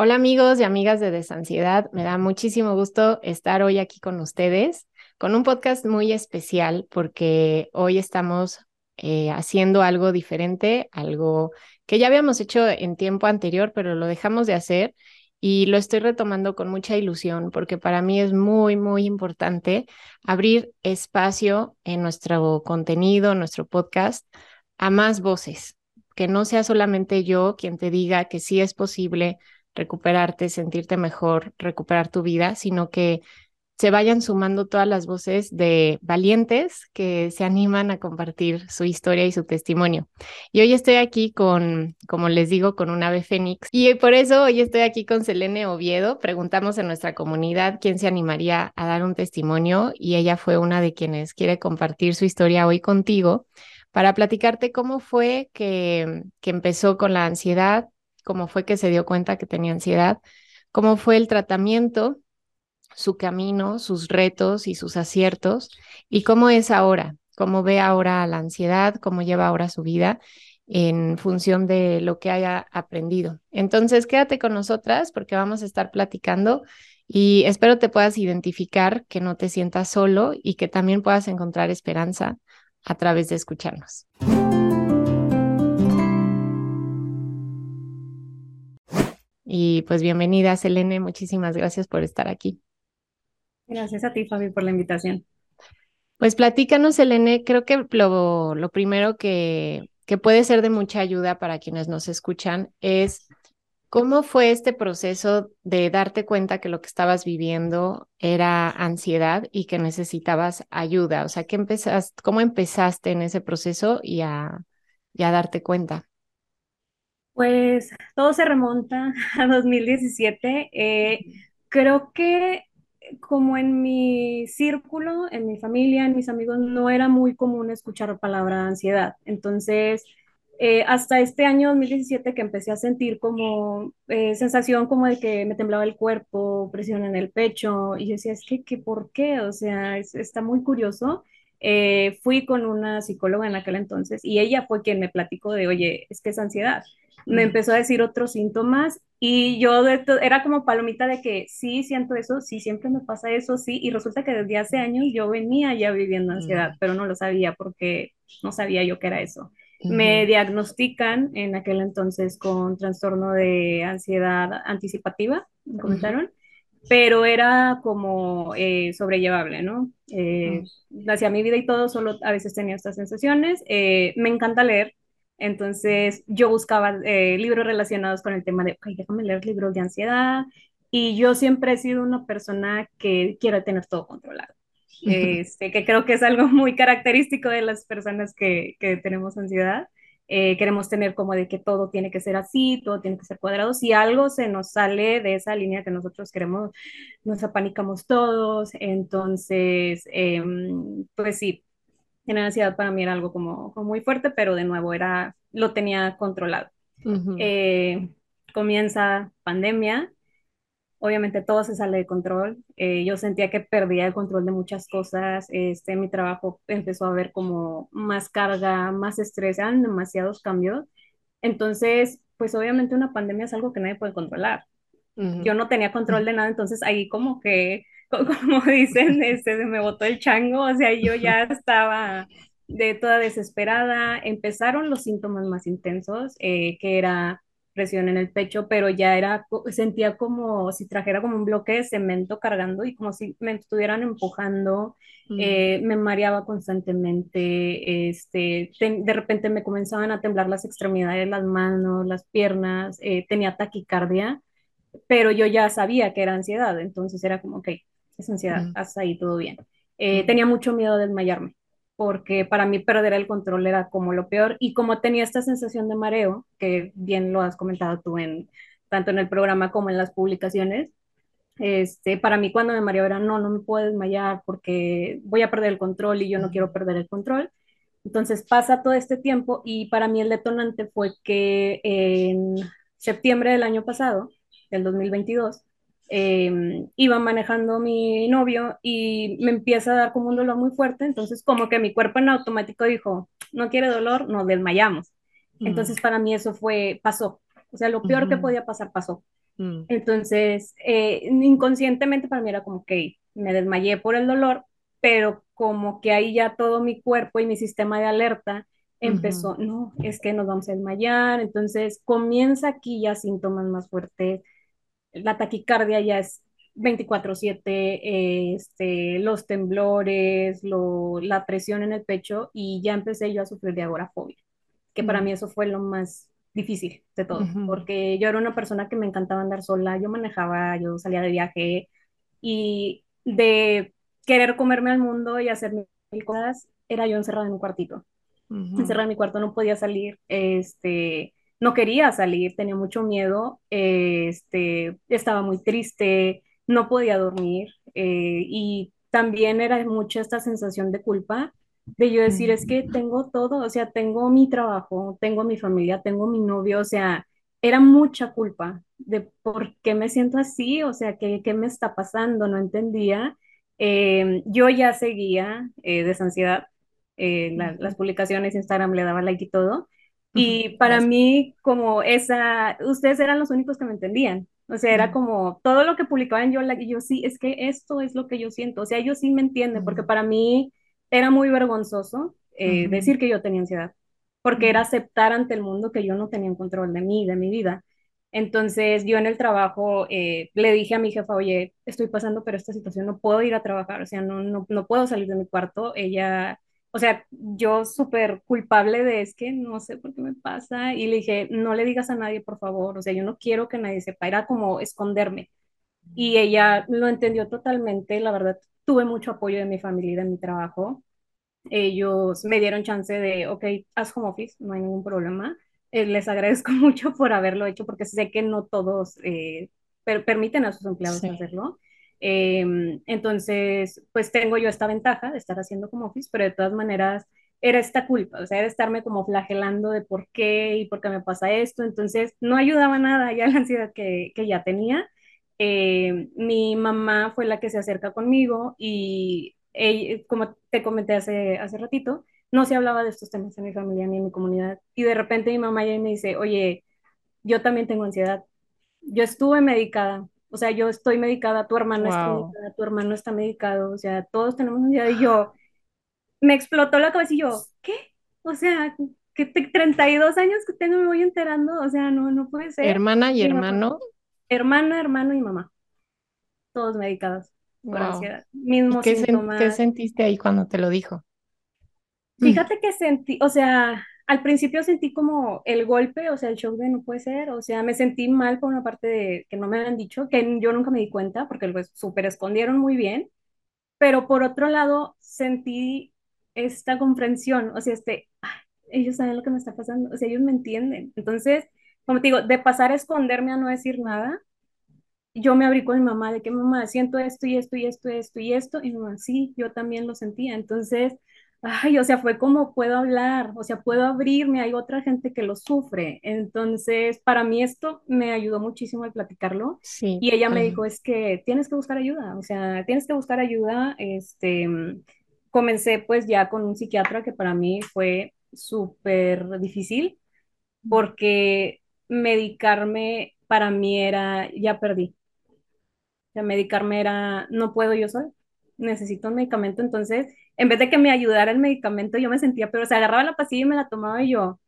Hola amigos y amigas de Desansiedad, me da muchísimo gusto estar hoy aquí con ustedes con un podcast muy especial porque hoy estamos eh, haciendo algo diferente, algo que ya habíamos hecho en tiempo anterior, pero lo dejamos de hacer y lo estoy retomando con mucha ilusión porque para mí es muy, muy importante abrir espacio en nuestro contenido, nuestro podcast, a más voces, que no sea solamente yo quien te diga que sí es posible recuperarte, sentirte mejor, recuperar tu vida, sino que se vayan sumando todas las voces de valientes que se animan a compartir su historia y su testimonio. Y hoy estoy aquí con, como les digo, con un ave fénix. Y por eso hoy estoy aquí con Selene Oviedo. Preguntamos en nuestra comunidad quién se animaría a dar un testimonio y ella fue una de quienes quiere compartir su historia hoy contigo para platicarte cómo fue que, que empezó con la ansiedad, cómo fue que se dio cuenta que tenía ansiedad, cómo fue el tratamiento, su camino, sus retos y sus aciertos, y cómo es ahora, cómo ve ahora la ansiedad, cómo lleva ahora su vida en función de lo que haya aprendido. Entonces, quédate con nosotras porque vamos a estar platicando y espero te puedas identificar, que no te sientas solo y que también puedas encontrar esperanza a través de escucharnos. Y pues bienvenida, Selene, muchísimas gracias por estar aquí. Gracias a ti, Fabi, por la invitación. Pues platícanos, Selene, creo que lo, lo primero que, que puede ser de mucha ayuda para quienes nos escuchan es cómo fue este proceso de darte cuenta que lo que estabas viviendo era ansiedad y que necesitabas ayuda. O sea, ¿qué empezaste, ¿cómo empezaste en ese proceso y a, y a darte cuenta? Pues todo se remonta a 2017. Eh, creo que como en mi círculo, en mi familia, en mis amigos, no era muy común escuchar la palabra ansiedad. Entonces, eh, hasta este año 2017 que empecé a sentir como eh, sensación como de que me temblaba el cuerpo, presión en el pecho, y yo decía, es que, ¿qué, ¿por qué? O sea, está muy curioso. Eh, fui con una psicóloga en aquel entonces y ella fue quien me platicó de, oye, es que es ansiedad me empezó a decir otros síntomas y yo era como palomita de que sí siento eso, sí siempre me pasa eso, sí, y resulta que desde hace años yo venía ya viviendo ansiedad, pero no lo sabía porque no sabía yo qué era eso. Me diagnostican en aquel entonces con trastorno de ansiedad anticipativa, me comentaron, pero era como eh, sobrellevable, ¿no? Eh, hacia mi vida y todo, solo a veces tenía estas sensaciones. Eh, me encanta leer, entonces yo buscaba eh, libros relacionados con el tema de, ok, déjame leer libros de ansiedad. Y yo siempre he sido una persona que quiere tener todo controlado. Este, que creo que es algo muy característico de las personas que, que tenemos ansiedad. Eh, queremos tener como de que todo tiene que ser así, todo tiene que ser cuadrado. Si algo se nos sale de esa línea que nosotros queremos, nos apanicamos todos. Entonces, em, pues sí, tener ansiedad para mí era algo como, muy fuerte, pero de nuevo era, lo tenía controlado. Eh, comienza pandemia, obviamente todo se sale de control. Eh, yo sentía que perdía el control de muchas cosas. Este, mi trabajo empezó a haber como más carga, más estrés, eran demasiados cambios. Entonces, pues obviamente una pandemia es algo que nadie puede controlar. Yo no tenía control de nada, entonces ahí como que como dicen, este, me botó el chango, o sea, yo ya estaba de toda desesperada. Empezaron los síntomas más intensos, eh, que era presión en el pecho, pero ya era, sentía como si trajera como un bloque de cemento cargando y como si me estuvieran empujando, mm. eh, me mareaba constantemente, este, de repente me comenzaban a temblar las extremidades, las manos, las piernas, eh, tenía taquicardia, pero yo ya sabía que era ansiedad, entonces era como, ok, es ansiedad, hasta ahí todo bien. Eh, tenía mucho miedo de desmayarme, porque para mí perder el control era como lo peor, y como tenía esta sensación de mareo, que bien lo has comentado tú en tanto en el programa como en las publicaciones, este, para mí cuando me mareaba era, no, no me puedo desmayar porque voy a perder el control y yo no quiero perder el control. Entonces pasa todo este tiempo y para mí el detonante fue que en septiembre del año pasado, del 2022, Em, iba manejando mi novio y me empieza a dar como un dolor muy fuerte, entonces como que mi cuerpo en automático dijo, no quiere dolor, nos desmayamos. Entonces para mí eso fue, pasó, o sea, lo peor que podía pasar pasó. Mm. Entonces, eh, inconscientemente para mí era como que me desmayé por el dolor, pero como que ahí ya todo mi cuerpo y mi sistema de alerta empezó, no, es que nos vamos a desmayar, entonces comienza aquí ya síntomas más fuertes, la taquicardia ya es 24/7, este, los temblores, lo, la presión en el pecho y ya empecé yo a sufrir de agorafobia, que para mí eso fue lo más difícil de todo, porque yo era una persona que me encantaba andar sola, yo manejaba, yo salía de viaje y de querer comerme al mundo y hacer mil cosas, era yo encerrada en un cuartito. Encerrada en mi cuarto, no podía salir, este, no quería salir, tenía mucho miedo, este, estaba muy triste, no podía dormir eh, y también era mucha esta sensación de culpa de yo decir, es que tengo todo, o sea, tengo mi trabajo, tengo mi familia, tengo mi novio, o sea, era mucha culpa de por qué me siento así, o sea, qué, qué me está pasando, no entendía. Eh, yo ya seguía eh, de ansiedad, eh, las publicaciones, Instagram le daba like y todo, y para mí como esa, ustedes eran los únicos que me entendían, o sea, era como todo lo que publicaban yo, y yo sí, es que esto es lo que yo siento, o sea, ellos sí me entienden, porque para mí era muy vergonzoso eh, decir que yo tenía ansiedad, porque era aceptar ante el mundo que yo no tenía control de mí, de mi vida. Entonces yo en el trabajo eh, le dije a mi jefa, oye, estoy pasando por esta situación, no puedo ir a trabajar, o sea, no, no, no puedo salir de mi cuarto. Ella, o sea, yo súper culpable de es que no sé por qué me pasa y le dije, no le digas a nadie, por favor, o sea, yo no quiero que nadie sepa, era como esconderme. Y ella lo entendió totalmente, la verdad, tuve mucho apoyo de mi familia y de mi trabajo. Ellos me dieron chance de, ok, haz home office, no hay ningún problema. Eh, les agradezco mucho por haberlo hecho porque sé que no todos eh, permiten a sus empleados hacerlo. Em, entonces, pues tengo yo esta ventaja de estar haciendo home office, pero de todas maneras era esta culpa, o sea, era estarme como flagelando de por qué y por qué me pasa esto. Entonces, no ayudaba nada ya la ansiedad que, que ya tenía. Eh, mi mamá fue la que se acerca conmigo y como te comenté hace, hace ratito, no se hablaba de estos temas en mi familia ni en mi comunidad. Y de repente mi mamá ya me dice, oye, yo también tengo ansiedad. Yo estuve medicada, o sea, yo estoy medicada, tu hermano está medicada, tu hermano está medicado, o sea, todos tenemos ansiedad. Y yo, me explotó la cabeza y yo, ¿qué? O sea, que 32 años que tengo me voy enterando, o sea, no, no puede ser. Hermana y hermano hermana, hermano y mamá, todos medicados por ansiedad. Mismos qué, ¿Qué sentiste ahí cuando te lo dijo? Fíjate que sentí, o sea, al principio sentí como el golpe, o sea, el shock de no puede ser, o sea, me sentí mal por una parte de que no me habían dicho, que yo nunca me di cuenta, porque pues súper escondieron muy bien, pero por otro lado sentí esta comprensión, o sea, este, ellos saben lo que me está pasando, o sea, ellos me entienden. Entonces, como te digo, de pasar a esconderme a no decir nada, yo me abrí con mi mamá de que mamá, siento esto y esto y esto y esto y esto, y mamá, sí, yo también lo sentía. Entonces, ay, o sea, fue como puedo hablar, o sea, puedo abrirme, hay otra gente que lo sufre. Entonces, para mí esto me ayudó muchísimo al platicarlo. Sí, y ella me dijo, es que tienes que buscar ayuda, o sea, tienes que buscar ayuda. Este, comencé pues ya con un psiquiatra que para mí fue súper difícil porque medicarme para mí era, ya perdí. O sea, medicarme era, no puedo yo soy, necesito un medicamento. Entonces, en vez de que me ayudara el medicamento, yo me sentía, pero se agarraba la pastilla y me la tomaba y yo,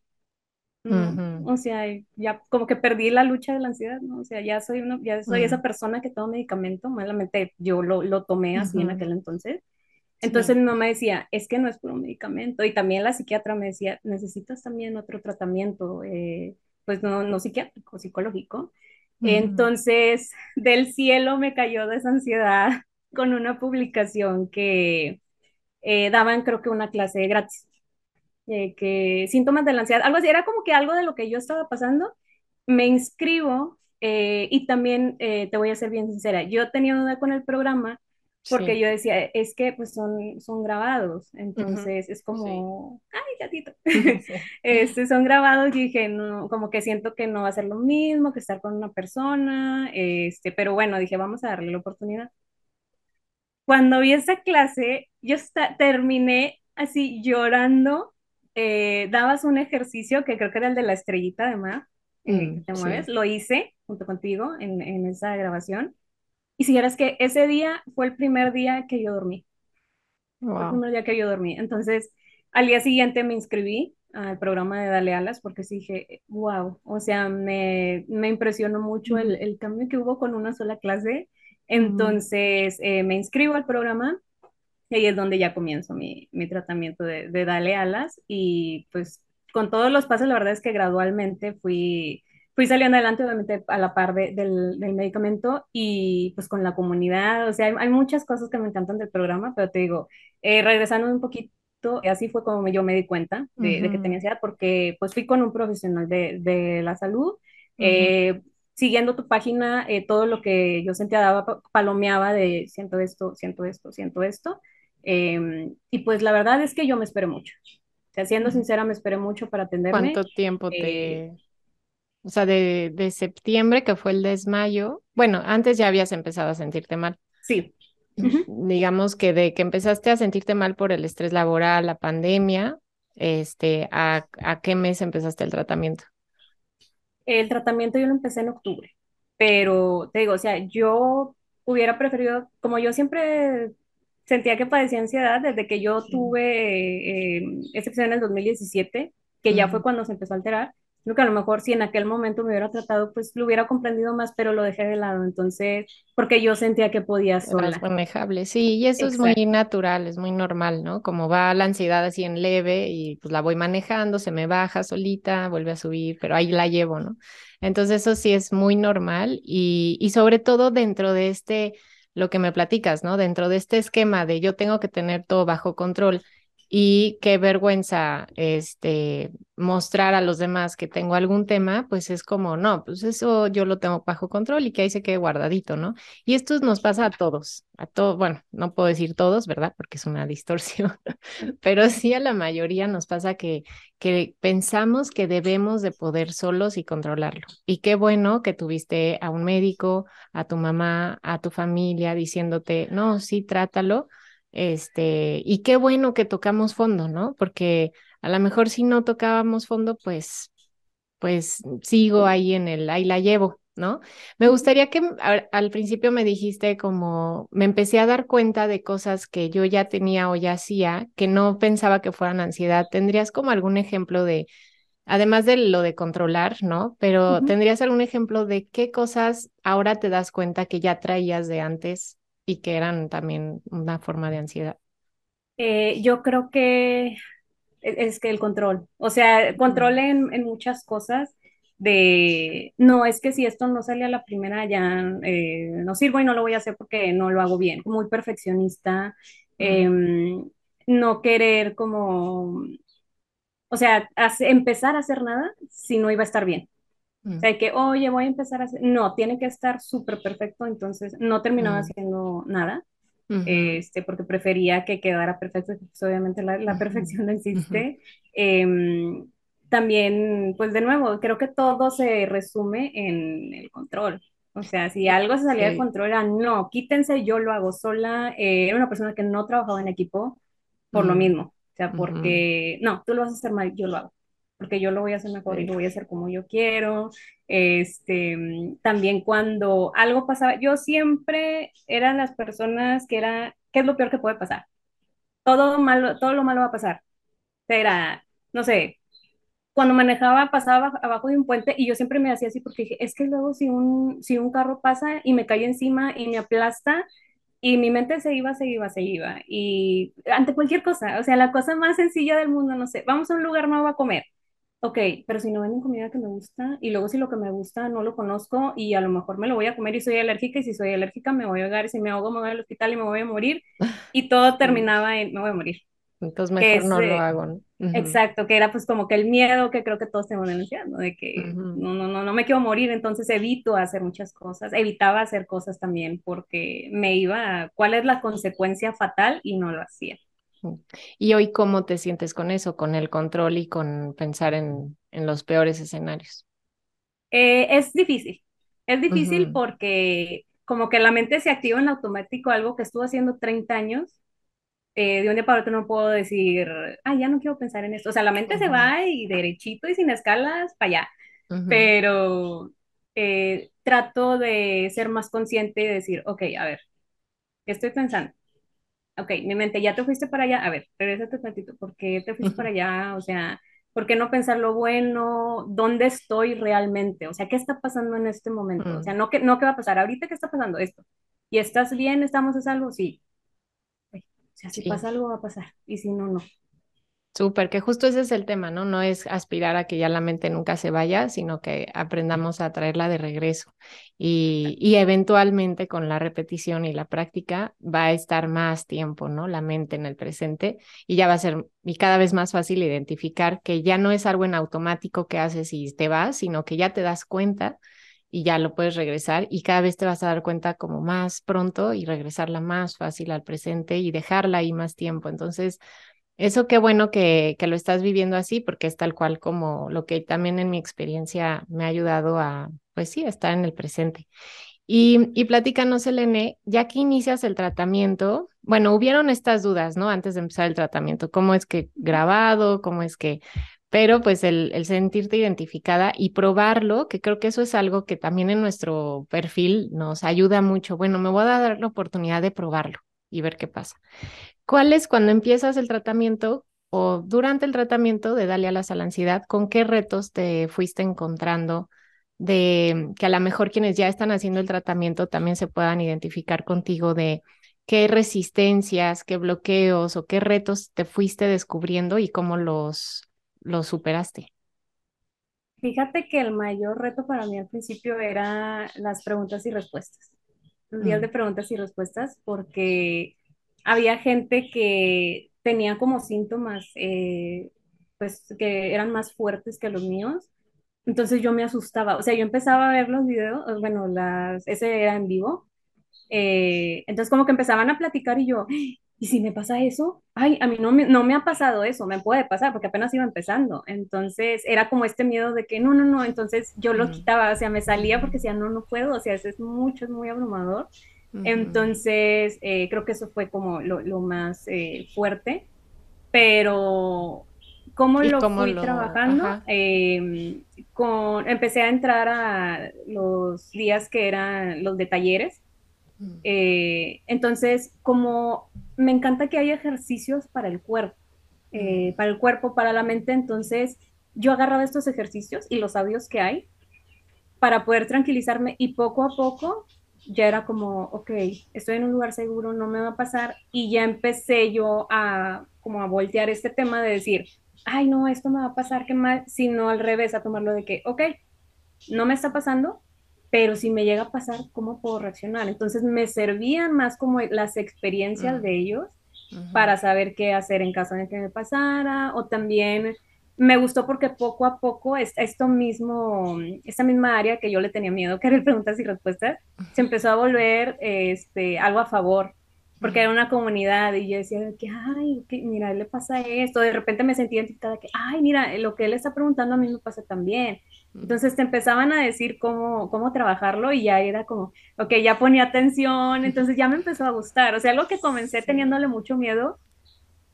o sea, ya como que perdí la lucha de la ansiedad, ¿no? O sea, ya soy, uno, ya soy esa persona que toma medicamento, malamente yo lo, lo tomé así en aquel entonces. Entonces mi mamá decía, es que no es puro medicamento. Y también la psiquiatra me decía, necesitas también otro tratamiento. Eh, pues no, no psiquiátrico, psicológico. Entonces, del cielo me cayó de esa ansiedad con una publicación que eh, daban, creo que una clase gratis, eh, que síntomas de la ansiedad, algo así, era como que algo de lo que yo estaba pasando. Me inscribo eh, y también te voy a ser bien sincera, yo tenía duda con el programa porque yo decía, es que pues son, son grabados, entonces es como, ay, gatito, este, son grabados y dije, no, como que siento que no va a ser lo mismo que estar con una persona, este, pero bueno, dije, vamos a darle la oportunidad. Cuando vi esa clase, yo terminé así llorando, eh, dabas un ejercicio que creo que era el de la estrellita además, que te mueves, lo hice junto contigo en, en esa grabación. Y si eras que ese día fue el primer día que yo dormí. Fue el primer día que yo dormí. Entonces, al día siguiente me inscribí al programa de Dale Alas porque sí dije, wow, o sea, me, me impresionó mucho el, el, cambio que hubo con una sola clase. Entonces, eh, me inscribo al programa y ahí es donde ya comienzo mi, mi tratamiento de, de, Dale Alas y pues con todos los pasos, la verdad es que gradualmente fui, fui saliendo adelante, obviamente a la par de, del, del, medicamento y pues con la comunidad, o sea, hay, hay, muchas cosas que me encantan del programa, pero te digo, eh, regresando un poquito así fue como yo me di cuenta de, uh -huh. de, que tenía ansiedad, porque pues fui con un profesional de, de la salud, uh -huh. eh, siguiendo tu página, eh, todo lo que yo sentía daba, palomeaba de siento esto, siento esto, siento esto, eh, y pues la verdad es que yo me esperé mucho, o sea, siendo sincera, me esperé mucho para atenderme. ¿Cuánto tiempo te...? Eh, o sea, de, de septiembre, que fue el desmayo, bueno, antes ya habías empezado a sentirte mal. Sí, Uh -huh. digamos que de que empezaste a sentirte mal por el estrés laboral, la pandemia, este, ¿a, a qué mes empezaste el tratamiento? El tratamiento yo lo empecé en octubre, pero te digo, o sea, yo hubiera preferido, como yo siempre sentía que padecía ansiedad desde que yo tuve eh, excepción en el 2017, que uh -huh. ya fue cuando se empezó a alterar, Creo que a lo mejor si en aquel momento me hubiera tratado, pues lo hubiera comprendido más, pero lo dejé de lado. Entonces, porque yo sentía que podía sola. Era manejable, sí, y eso Exacto. es muy natural, es muy normal, ¿no? Como va la ansiedad así en leve y pues la voy manejando, se me baja solita, vuelve a subir, pero ahí la llevo, ¿no? Entonces, eso sí es muy normal y, y sobre todo dentro de este, lo que me platicas, ¿no? Dentro de este esquema de yo tengo que tener todo bajo control y qué vergüenza este mostrar a los demás que tengo algún tema, pues es como, no, pues eso yo lo tengo bajo control y que ahí se quede guardadito, ¿no? Y esto nos pasa a todos, a todos, bueno, no puedo decir todos, ¿verdad? Porque es una distorsión, pero sí a la mayoría nos pasa que, que pensamos que debemos de poder solos y controlarlo. Y qué bueno que tuviste a un médico, a tu mamá, a tu familia diciéndote, no, sí, trátalo, este, y qué bueno que tocamos fondo, ¿no? Porque a lo mejor si no tocábamos fondo, pues, pues sigo ahí en el, ahí la llevo, ¿no? Me gustaría que a, al principio me dijiste como, me empecé a dar cuenta de cosas que yo ya tenía o ya hacía, que no pensaba que fueran ansiedad. ¿Tendrías como algún ejemplo de, además de lo de controlar, ¿no? Pero uh -huh. ¿tendrías algún ejemplo de qué cosas ahora te das cuenta que ya traías de antes y que eran también una forma de ansiedad? Eh, yo creo que e-, es que el control, o sea, control en, en, muchas cosas de, no, es que si esto no sale a la primera ya eh, no sirvo y no lo voy a hacer porque no lo hago bien, muy perfeccionista, eh, no querer como, o sea, empezar a hacer nada si no iba a estar bien. Mm. O sea, que, oye, voy a empezar a hacer. No, tiene que estar súper perfecto, entonces no terminaba mm. haciendo nada. Uh -huh. este, porque prefería que quedara perfecto, pues obviamente la, la perfección no existe. Uh -huh. eh, también, pues de nuevo, creo que todo se resume en el control. O sea, si algo se salía sí. de control, era no, quítense, yo lo hago sola. Eh, era una persona que no trabajaba en equipo por uh -huh. lo mismo. O sea, porque, no, tú lo vas a hacer mal, yo lo hago porque yo lo voy a hacer mejor y lo voy a hacer como yo quiero. Este, también cuando algo pasaba, yo siempre eran las personas que era, ¿qué es lo peor que puede pasar? Todo malo, todo lo malo va a pasar. Era, no sé, cuando manejaba pasaba abajo de un puente y yo siempre me hacía así porque dije, es que luego si un, si un carro pasa y me cae encima y me aplasta, y mi mente se iba, se iba, se iba. Y ante cualquier cosa, o sea, la cosa más sencilla del mundo, no sé, vamos a un lugar nuevo a comer ok, pero si no venden comida que me gusta y luego si lo que me gusta no lo conozco y a lo mejor me lo voy a comer y soy alérgica y si soy alérgica me voy a ahogar y si me ahogo me voy al hospital y me voy a morir y todo terminaba en me voy a morir. Entonces mejor es, no lo hago. ¿no? Uh -huh. Exacto, que era pues como que el miedo que creo que todos tenemos en la ansiedad, ¿no? De que uh -huh. no, no, no, no me quiero morir, entonces evito hacer muchas cosas, evitaba hacer cosas también porque me iba, a, ¿cuál es la consecuencia fatal? Y no lo hacía. ¿Y hoy cómo te sientes con eso, con el control y con pensar en, en los peores escenarios? Eh, es difícil, es difícil uh -huh. porque como que la mente se activa en automático, algo que estuvo haciendo 30 años, eh, de un día para otro no puedo decir, ah, ya no quiero pensar en esto. O sea, la mente uh -huh. se va y derechito y sin escalas para allá. pero eh, trato de ser más consciente y decir, ok, a ver, ¿qué estoy pensando? Ok, mi mente, ya te fuiste para allá, a ver, regresate un tantito, ¿por qué te fuiste para allá? O sea, ¿por qué no pensar lo bueno? ¿Dónde estoy realmente? O sea, ¿qué está pasando en este momento? O sea, no, que, no qué va a pasar, ahorita qué está pasando esto. ¿Y estás bien? ¿Estamos a salvo? Sí. O sea, si pasa algo va a pasar, y si no, no. Súper, que justo ese es el tema, ¿no? No es aspirar a que ya la mente nunca se vaya, sino que aprendamos a traerla de regreso. Y, y, eventualmente con la repetición y la práctica va a estar más tiempo, ¿no? La mente en el presente y ya va a ser y cada vez más fácil identificar que ya no es algo en automático que haces y te vas, sino que ya te das cuenta y ya lo puedes regresar y cada vez te vas a dar cuenta como más pronto y regresarla más fácil al presente y dejarla ahí más tiempo. Entonces, eso qué bueno que, lo estás viviendo así, porque es tal cual como lo que también en mi experiencia me ha ayudado a, pues sí, estar en el presente. Y, y platícanos, Elene, ya que inicias el tratamiento, bueno, hubieron estas dudas, ¿no? Antes de empezar el tratamiento, ¿cómo es que grabado? ¿Cómo es que...? Pero pues el, el sentirte identificada y probarlo, que creo que eso es algo que también en nuestro perfil nos ayuda mucho. Bueno, me voy a dar la oportunidad de probarlo y ver qué pasa. ¿Cuál es cuando empiezas el tratamiento o durante el tratamiento de Dale alas a la ansiedad? ¿Con qué retos te fuiste encontrando? de que a lo mejor quienes ya están haciendo el tratamiento también se puedan identificar contigo de qué resistencias, qué bloqueos o qué retos te fuiste descubriendo y cómo los, los superaste. Fíjate que el mayor reto para mí al principio era las preguntas y respuestas, los días mm. de preguntas y respuestas, porque había gente que tenía como síntomas, eh, pues que eran más fuertes que los míos. Entonces yo me asustaba, o sea, yo empezaba a ver los videos, bueno, las, ese era en vivo, eh, entonces como que empezaban a platicar y yo, ¿y si me pasa eso? Ay, a mí no me, no me ha pasado eso, me puede pasar porque apenas iba empezando. Entonces era como este miedo de que no, no, no, entonces yo lo quitaba, o sea, me salía porque decía, no, no puedo, o sea, eso es mucho, es muy abrumador. Entonces, eh, creo que eso fue como lo, más eh, fuerte, pero ¿cómo lo fui trabajando? Em, con, empecé a entrar a los días que eran los de talleres. Eh, entonces, como me encanta que haya ejercicios para el cuerpo, para el cuerpo, para la mente, entonces yo agarraba estos ejercicios y los audios que hay para poder tranquilizarme y poco a poco ya era como, ok, estoy en un lugar seguro, no me va a pasar, y ya empecé yo a como a voltear este tema de decir, ay, no, esto me va a pasar, qué mal, sino al revés, a tomarlo de que, ok, no me está pasando, pero si me llega a pasar, ¿cómo puedo reaccionar? Entonces me servían más como las experiencias mm. de ellos para saber qué hacer en caso de que me pasara, o también me gustó porque poco a poco esto mismo, esta misma área que yo le tenía miedo, que era preguntas y respuestas, se empezó a volver este, algo a favor, porque era una comunidad y yo decía que, ay, que, mira, le pasa esto, de repente me sentía identificada que, ay, mira, lo que él está preguntando a mí me pasa también. Entonces te empezaban a decir cómo, cómo trabajarlo y ya era como, ok, ya ponía atención, entonces ya me empezó a gustar. O sea, algo que comencé teniéndole mucho miedo,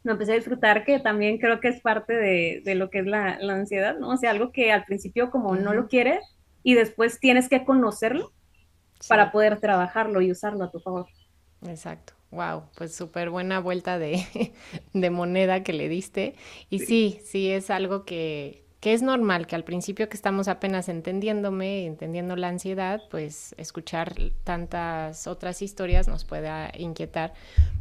me empecé a disfrutar, que también creo que es parte de, de lo que es la, la, ansiedad, ¿no? O sea, algo que al principio como no lo quieres y después tienes que conocerlo para poder trabajarlo y usarlo a tu favor. Exacto. Wow, pues súper buena vuelta de, de, moneda que le diste. Y sí, sí, es algo que, que es normal que al principio que estamos apenas entendiéndome, entendiendo la ansiedad, pues escuchar tantas otras historias nos pueda inquietar.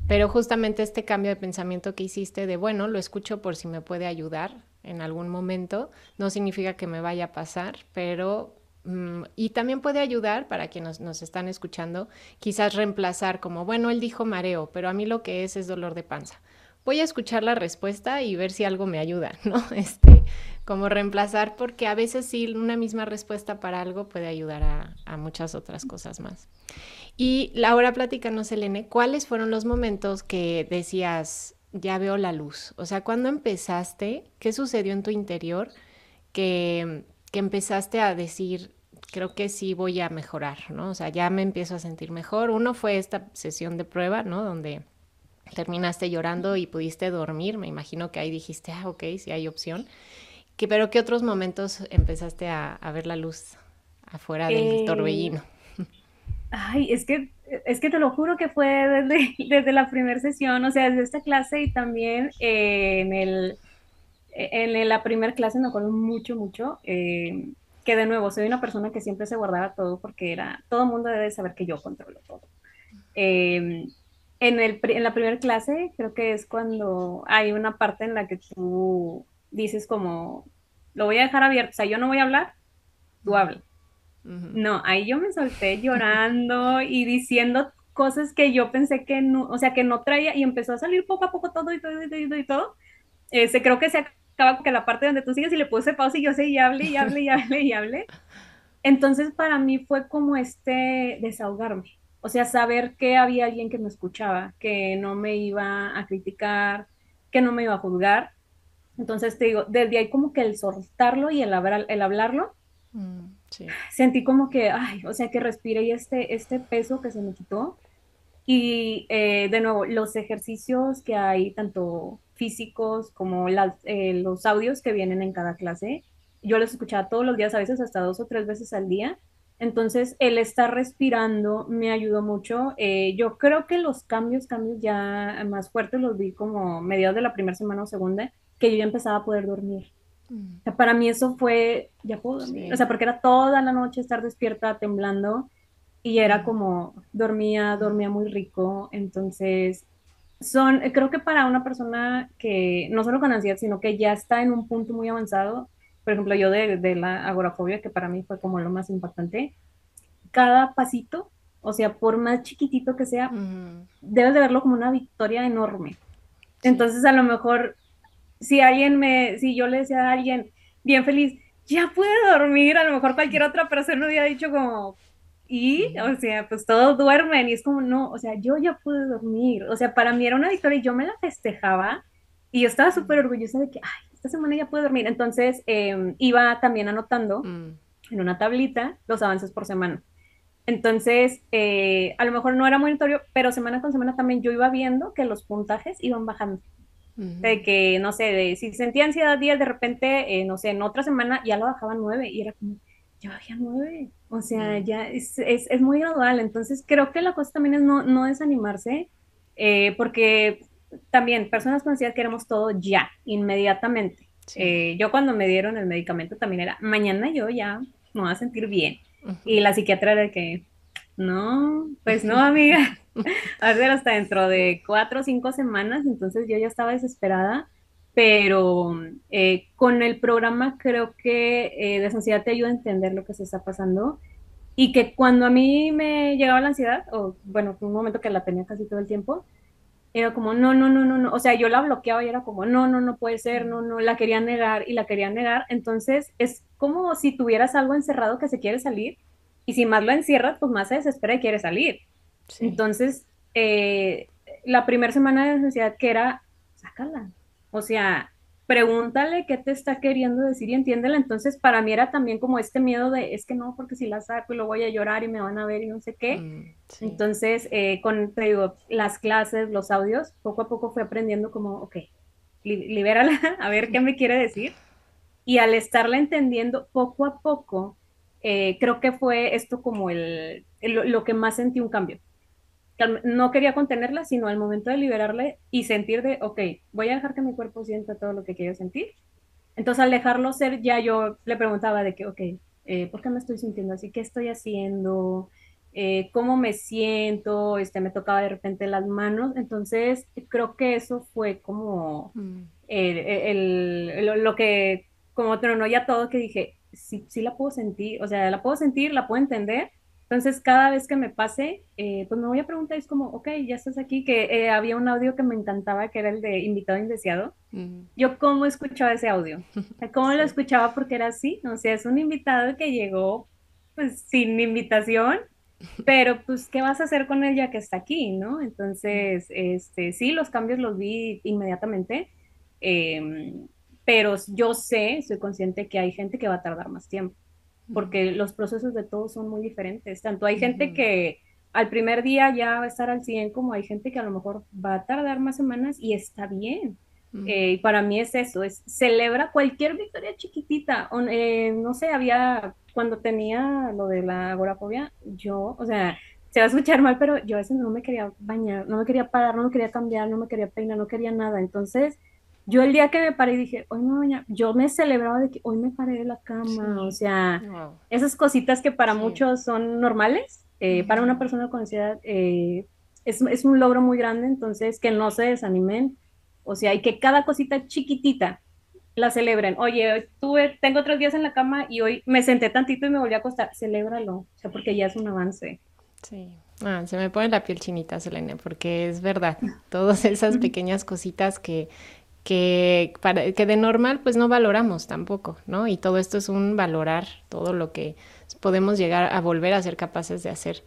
Pero justamente este cambio de pensamiento que hiciste de, bueno, lo escucho por si me puede ayudar en algún momento, no significa que me vaya a pasar, pero mm, y también puede ayudar para quienes nos, nos, están escuchando, quizás reemplazar como, bueno, él dijo mareo, pero a mí lo que es es dolor de panza. Voy a escuchar la respuesta y ver si algo me ayuda, ¿no? Este, como reemplazar, porque a veces sí, una misma respuesta para algo puede ayudar a, muchas otras cosas más. Y Laura, platícanos, Elene, ¿cuáles fueron los momentos que decías, ya veo la luz? O sea, ¿cuándo empezaste? ¿Qué sucedió en tu interior que, que empezaste a decir, creo que sí voy a mejorar, ¿no? O sea, ya me empiezo a sentir mejor. Uno fue esta sesión de prueba, ¿no? Donde terminaste llorando y pudiste dormir. Me imagino que ahí dijiste, ah, ok, sí hay opción. pero ¿qué otros momentos empezaste a, ver la luz afuera del eh, torbellino? Ay, es que, es que te lo juro que fue desde, desde la primera sesión, o sea, desde esta clase y también eh, en, el, en la primera clase me acuerdo mucho, mucho, eh, que de nuevo, soy una persona que siempre se guardaba todo porque era, todo el mundo debe saber que yo controlo todo. En, el, en la primera clase creo que es cuando hay una parte en la que tú dices como, lo voy a dejar abierto, o sea, yo no voy a hablar, tú hablas. No, ahí yo me solté llorando y diciendo cosas que yo pensé que no, o sea, que no traía y empezó a salir poco a poco todo y todo y todo y todo. Ese, creo que se acaba que la parte donde tú sigues y le puse pausa y yo sé y hable y hable y hable y hable. Entonces para mí fue como este desahogarme, o sea, saber que había alguien que me escuchaba, que no me iba a criticar, que no me iba a juzgar entonces te digo, desde ahí como que el soltarlo y el, el hablarlo, mm, sentí como que, ay, o sea, que respiré este, este peso que se me quitó. Y eh, de nuevo, los ejercicios que hay, tanto físicos como eh, los audios que vienen en cada clase, yo los escuchaba todos los días, a veces hasta dos o tres veces al día. Entonces, el estar respirando me ayudó mucho. Eh, yo creo que los cambios, cambios ya más fuertes los vi como mediados de la primera semana o segunda, que yo ya empezaba a poder dormir. Mm. O sea, para mí eso fue, ya puedo dormir. O sea, porque era toda la noche estar despierta, temblando, y era mm. como, dormía, dormía muy rico. Entonces, son, creo que para una persona que no solo con ansiedad, sino que ya está en un punto muy avanzado, por ejemplo, yo de, de la agorafobia, que para mí fue como lo más impactante, cada pasito, o sea, por más chiquitito que sea, mm. debes de verlo como una victoria enorme. Entonces, a lo mejor si alguien me, si yo le decía a alguien bien feliz, ya puede dormir, a lo mejor cualquier otra persona hubiera dicho como, y, o sea, pues todos duermen y es como, no, o sea, yo ya pude dormir, o sea, para mí era una victoria y yo me la festejaba y yo estaba súper orgullosa de que, ay, esta semana ya pude dormir, entonces em, iba también anotando mm. en una tablita los avances por semana. Entonces, eh, a lo mejor no era muy notorio, pero semana con semana también yo iba viendo que los puntajes iban bajando. De que, no sé, de, si sentía ansiedad días, de repente, eh, no sé, en otra semana ya lo bajaban nueve y era como, ya bajé nueve. O sea, ya es, es, es, muy gradual. Entonces, creo que la cosa también es no, no desanimarse, eh, porque también personas con ansiedad queremos todo ya, inmediatamente. Eh, yo cuando me dieron el medicamento también era, mañana yo ya me voy a sentir bien. Y la psiquiatra era que, no, pues no, amiga. A ver, hasta dentro de cuatro o cinco semanas, entonces yo ya estaba desesperada, pero eh, con el programa creo que eh, de ansiedad te ayuda a entender lo que se está pasando y que cuando a mí me llegaba la ansiedad, o bueno, fue un momento que la tenía casi todo el tiempo, era como, no, no, no, no, no, o sea, yo la bloqueaba y era como, no, no, no puede ser, no, no, la quería negar y la quería negar, entonces es como si tuvieras algo encerrado que se quiere salir y si más lo encierras, pues más se desespera y quiere salir. Entonces, eh, la primera semana de necesidad que era, sácala. O sea, pregúntale qué te está queriendo decir y entiéndela. Entonces, para mí era también como este miedo de, es que no, porque si la saco y lo voy a llorar y me van a ver y no sé qué. Mm, Entonces, eh, con, te digo, las clases, los audios, poco a poco fui aprendiendo como, ok, libérala, a ver qué me quiere decir. Y al estarla entendiendo poco a poco, eh, creo que fue esto como el, lo que más sentí un cambio. No quería contenerla, sino al momento de liberarle y sentir de, ok, voy a dejar que mi cuerpo sienta todo lo que quiero sentir. Entonces al dejarlo ser, ya yo le preguntaba de que, ok, eh, ¿por qué me estoy sintiendo así? ¿Qué estoy haciendo? Eh, ¿Cómo me siento? Este, me tocaba de repente las manos. Entonces creo que eso fue como mm. el, lo que, como tronó ya todo, que dije, sí, sí la puedo sentir, o sea, la puedo sentir, la puedo entender. Entonces, cada vez que me pase, eh, pues me voy a preguntar, es como, ok, ya estás aquí, que eh, había un audio que me encantaba, que era el de invitado indeseado. Yo, ¿cómo escuchaba ese audio? ¿Cómo lo escuchaba? Porque era así, o sea, es un invitado que llegó, pues, sin invitación, pero, pues, ¿qué vas a hacer con él ya que está aquí, no? Entonces, este, sí, los cambios los vi inmediatamente. Eh, pero yo sé, soy consciente que hay gente que va a tardar más tiempo, porque los procesos de todos son muy diferentes. Tanto hay gente que al primer día ya va a estar al 100, como hay gente que a lo mejor va a tardar más semanas y está bien. Eh, y para mí es eso, es celebra cualquier victoria chiquitita. Eh, no sé, había, cuando tenía lo de la agorafobia, yo, o sea, se va a escuchar mal, pero yo a veces no me quería bañar, no me quería parar, no me quería cambiar, no me quería peinar, no quería nada. Entonces, yo el día que me paré dije, hoy me bañar, yo me celebraba de que hoy me paré de la cama, o sea, esas cositas que para muchos son normales, eh, para una persona con ansiedad es, es un logro muy grande, entonces que no se desanimen o sea, y que cada cosita chiquitita la celebren. Oye, tuve, tengo tres días en la cama y hoy me senté tantito y me volví a acostar. Celébralo, o sea, porque ya es un avance. Sí. Ah, se me pone la piel chinita, Selene, porque es verdad. Todas esas pequeñas cositas que, que, para, que de normal pues no valoramos tampoco, ¿no? Y todo esto es un valorar todo lo que podemos llegar a volver a ser capaces de hacer.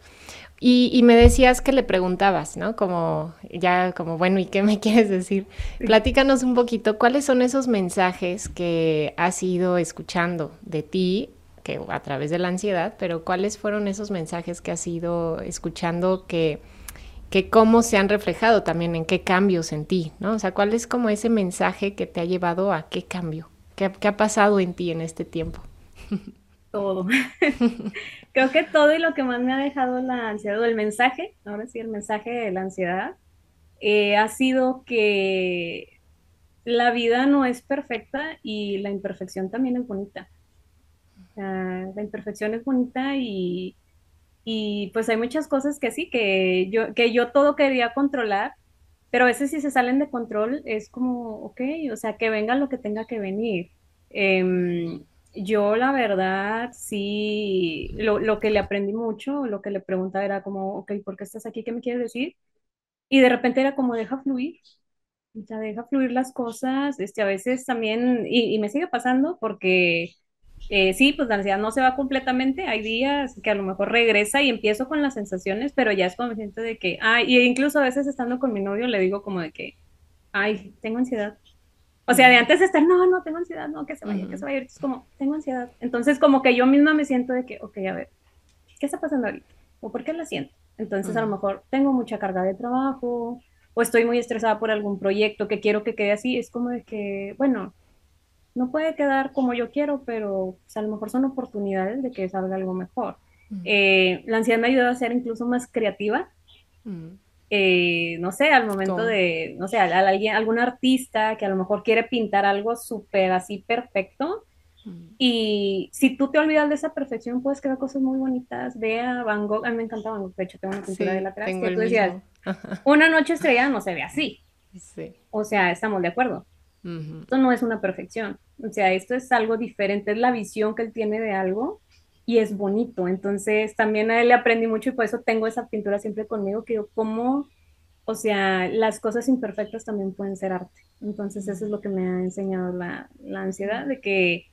Y, me decías que le preguntabas, ¿no? Como ya, como bueno, ¿y qué me quieres decir? Platícanos un poquito, ¿cuáles son esos mensajes que has ido escuchando de ti, que a través de la ansiedad, pero cuáles fueron esos mensajes que has ido escuchando que, que cómo se han reflejado también en qué cambios en ti, ¿no? O sea, ¿cuál es como ese mensaje que te ha llevado a qué cambio? ¿Qué, qué ha pasado en ti en este tiempo? Todo. Creo que todo y lo que más me ha dejado la ansiedad, o el mensaje, ahora sí, el mensaje de la ansiedad, eh, ha sido que la vida no es perfecta y la imperfección también es bonita. la imperfección es bonita y, y, pues hay muchas cosas que sí, que yo, que yo todo quería controlar, pero a veces si se salen de control es como, ok, o sea, que venga lo que tenga que venir. Em, yo la verdad sí, lo, que le aprendí mucho, lo que le preguntaba era como, ok, ¿por qué estás aquí? ¿Qué me quieres decir? Y de repente era como, deja fluir, sea, deja fluir las cosas, este, a veces también, y, me sigue pasando porque eh, sí, pues la ansiedad no se va completamente, hay días que a lo mejor regresa y empiezo con las sensaciones, pero ya es como siento de que, ay, y incluso a veces estando con mi novio le digo como de que, ay, tengo ansiedad, o sea, de antes de estar, no, no, tengo ansiedad, no, que se vaya, que se vaya. Es como, tengo ansiedad. Entonces, como que yo misma me siento de que, ok, a ver, ¿qué está pasando ahorita? ¿O por qué la siento? Entonces, a lo mejor tengo mucha carga de trabajo o estoy muy estresada por algún proyecto que quiero que quede así. Es como de que, bueno, no puede quedar como yo quiero, pero pues, a lo mejor son oportunidades de que salga algo mejor. Eh, la ansiedad me ha ayudado a ser incluso más creativa. Eh, no sé, al momento de, no sé, a, alguien, algún artista que a lo mejor quiere pintar algo súper así perfecto. Mm. Y si tú te olvidas de esa perfección, puedes crear cosas muy bonitas. Ve a Van Gogh, a mí me encanta Van Gogh, de hecho tengo una pintura de la atrás, que tú decías, una noche estrellada no se ve así. O sea, estamos de acuerdo. Esto no es una perfección. O sea, esto es algo diferente, es la visión que él tiene de algo y es bonito. Entonces también a él le aprendí mucho y por eso tengo esa pintura siempre conmigo, que yo como, o sea, las cosas imperfectas también pueden ser arte. Entonces eso es lo que me ha enseñado la, la ansiedad, de que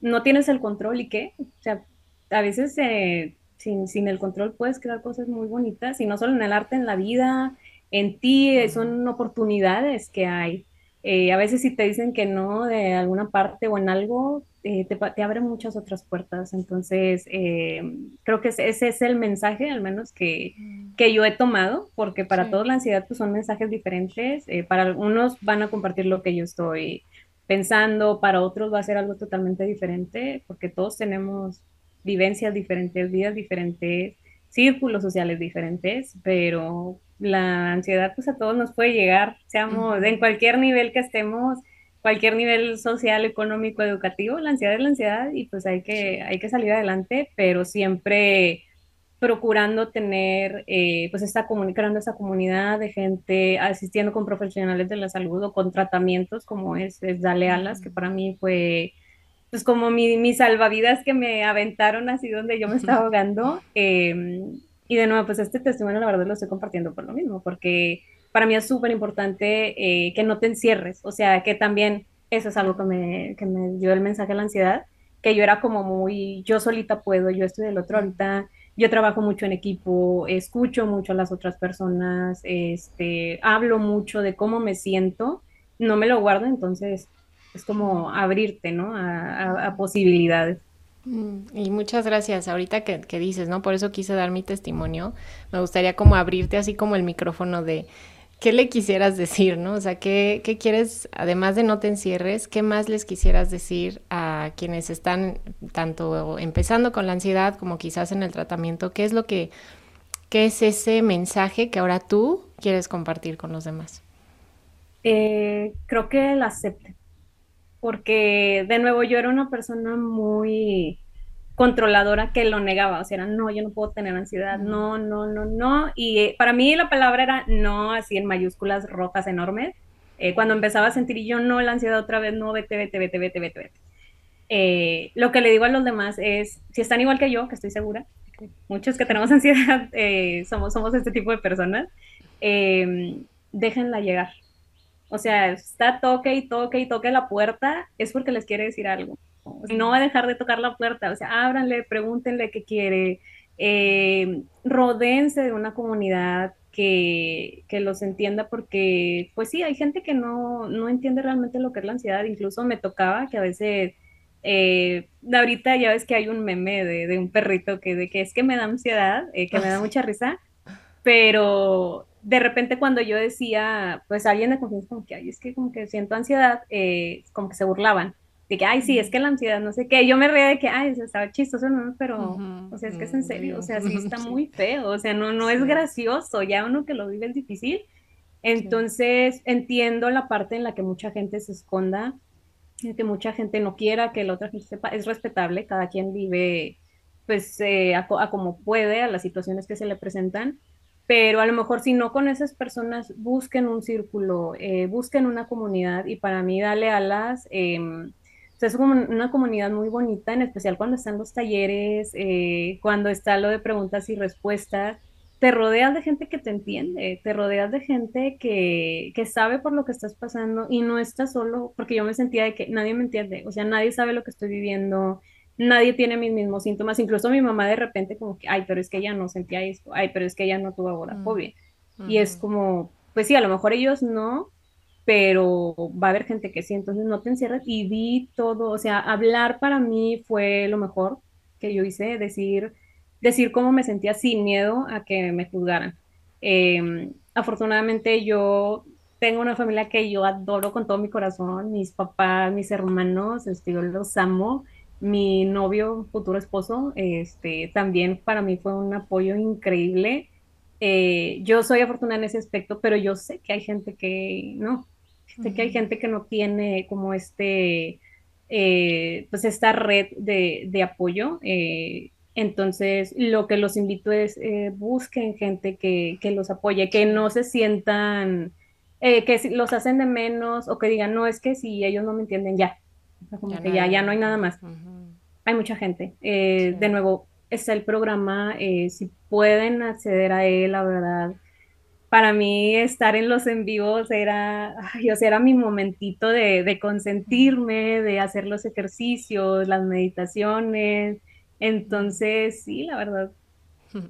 no tienes el control y qué, o sea, a veces eh, sin, sin, el control puedes crear cosas muy bonitas y no solo en el arte, en la vida, en ti, son oportunidades que hay. Eh, a veces si te dicen que no de alguna parte o en algo, eh, te, te, abre muchas otras puertas. Entonces, eh, creo que ese, es el mensaje, al menos que, mm. que yo he tomado, porque para todos la ansiedad pues, son mensajes diferentes. Para algunos van a compartir lo que yo estoy pensando, para otros va a ser algo totalmente diferente, porque todos tenemos vivencias diferentes, vidas diferentes, círculos sociales diferentes, pero la ansiedad pues a todos nos puede llegar, seamos en cualquier nivel que estemos cualquier nivel social, económico, educativo, la ansiedad es la ansiedad y pues hay que, hay que salir adelante, pero siempre procurando tener, eh, pues está comunicando esa comunidad de gente, asistiendo con profesionales de la salud o con tratamientos como es, Dale Alas, que para mí fue pues como mi, mi salvavidas que me aventaron así donde yo me estaba ahogando. Em, y de nuevo, pues este testimonio la verdad lo estoy compartiendo por lo mismo, porque para mí es súper importante eh, que no te encierres, o sea, que también eso es algo que me, que me dio el mensaje de la ansiedad, que yo era como muy, yo solita puedo, yo estoy del otro ahorita, yo trabajo mucho en equipo, escucho mucho a las otras personas, este, hablo mucho de cómo me siento, no me lo guardo, entonces es como abrirte, ¿no? A, posibilidades. Mm, y muchas gracias. Ahorita que, dices, ¿no? Por eso quise dar mi testimonio. Me gustaría como abrirte así como el micrófono de ¿qué le quisieras decir, no? O sea, ¿qué, ¿qué, quieres, además de no te encierres, qué más les quisieras decir a quienes están tanto empezando con la ansiedad como quizás en el tratamiento? ¿Qué es lo que, qué es ese mensaje que ahora tú quieres compartir con los demás? Eh, creo que la acepte, porque de nuevo yo era una persona muy controladora que lo negaba, o sea, era, no, yo no puedo tener ansiedad, no, no, no, no, y eh, para mí la palabra era no, así en mayúsculas rojas enormes, eh, cuando empezaba a sentir yo no, la ansiedad otra vez, no, vete, vete, vete, vete, vete, vete. Eh, lo que le digo a los demás es, si están igual que yo, que estoy segura, muchos que tenemos ansiedad somos, somos este tipo de personas, déjenla llegar. O sea, está toque y toque y toque la puerta, es porque les quiere decir algo. No va a dejar de tocar la puerta, o sea, ábranle, pregúntenle qué quiere, eh, rodéense de una comunidad que, que, los entienda, porque pues sí, hay gente que no, no entiende realmente lo que es la ansiedad, incluso me tocaba que a veces... Eh, ahorita ya ves que hay un meme de, de, un perrito que, de que es que me da ansiedad, eh, que me da mucha risa, pero de repente cuando yo decía, pues alguien de confianza como que, ay, es que como que siento ansiedad, eh, como que se burlaban de que, ay, sí, es que la ansiedad, no sé qué, yo me reía de que, ay, eso estaba chistoso, ¿no? Pero, o sea, es que es en serio, o sea, sí está muy feo, o sea, no, no es gracioso, ya uno que lo vive es difícil. Entonces, entiendo la parte en la que mucha gente se esconda, que mucha gente no quiera que la otra gente sepa, es respetable, cada quien vive, pues, eh, a, como puede, a las situaciones que se le presentan, pero a lo mejor si no con esas personas, busquen un círculo, eh, busquen una comunidad y para mí dale alas. Eh, es como una comunidad muy bonita, en especial cuando están los talleres, eh, cuando está lo de preguntas y respuestas. Te rodeas de gente que te entiende, te rodeas de gente que, que sabe por lo que estás pasando y no estás solo, porque yo me sentía de que nadie me entiende, o sea, nadie sabe lo que estoy viviendo, nadie tiene mis mismos síntomas, incluso mi mamá de repente como que, ay, pero es que ella no sentía esto, ay, pero es que ella no tuvo agorafobia. Mm. Y es como, pues sí, a lo mejor ellos no, pero va a haber gente que sí, entonces no te encierres y di todo, o sea, hablar para mí fue lo mejor que yo hice, decir, decir cómo me sentía sin miedo a que me juzgaran. Em, afortunadamente yo tengo una familia que yo adoro con todo mi corazón, mis papás, mis hermanos, este, yo los amo, mi novio, futuro esposo, este, también para mí fue un apoyo increíble. Eh, yo soy afortunada en ese aspecto, pero yo sé que hay gente que no, Sé que hay gente que no tiene como este, eh, pues esta red de, apoyo. Eh, entonces, lo que los invito es eh, busquen gente que, los apoye, que no se sientan, que los hacen de menos o que digan, no, es que si ellos no me entienden, ya. Como ya que no ya, ya no hay nada más. Hay mucha gente. De nuevo, está el programa, si pueden acceder a él, la verdad, para mí estar en los en vivos era, ay, o sea, era mi momentito de, consentirme, de hacer los ejercicios, las meditaciones. Entonces, sí, la verdad,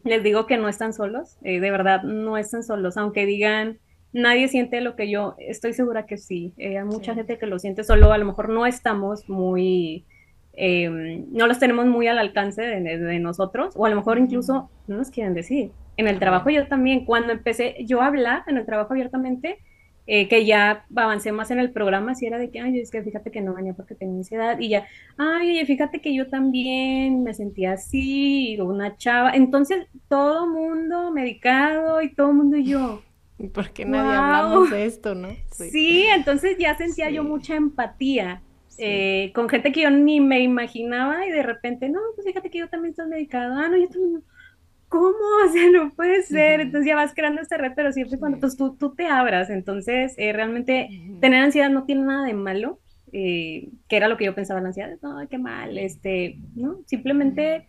les digo que no están solos, eh, de verdad, no están solos, aunque digan, nadie siente lo que yo, estoy segura que sí, eh, hay mucha gente que lo siente solo, a lo mejor no estamos muy, em, no los tenemos muy al alcance de, nosotros, o a lo mejor incluso no nos quieren decir. En el trabajo yo también, cuando empecé yo a hablar en el trabajo abiertamente, eh, que ya avancé más en el programa, si era de que, ay, es que fíjate que no venía porque tenía ansiedad, y ya, ay, fíjate que yo también me sentía así, una chava, entonces todo mundo medicado y todo mundo y yo. Porque nadie hablamos de esto, no? Sí, entonces ya sentía yo mucha empatía. Eh, con gente que yo ni me imaginaba y de repente, no, pues fíjate que yo también estoy medicado, ah, no, yo también, ¿cómo? O sea, no puede ser. Entonces ya vas creando esta red, pero siempre cuando pues, tú, tú te abras. Entonces, eh, realmente tener ansiedad no tiene nada de malo, eh, que era lo que yo pensaba la ansiedad. No, qué mal, este, ¿no? Simplemente,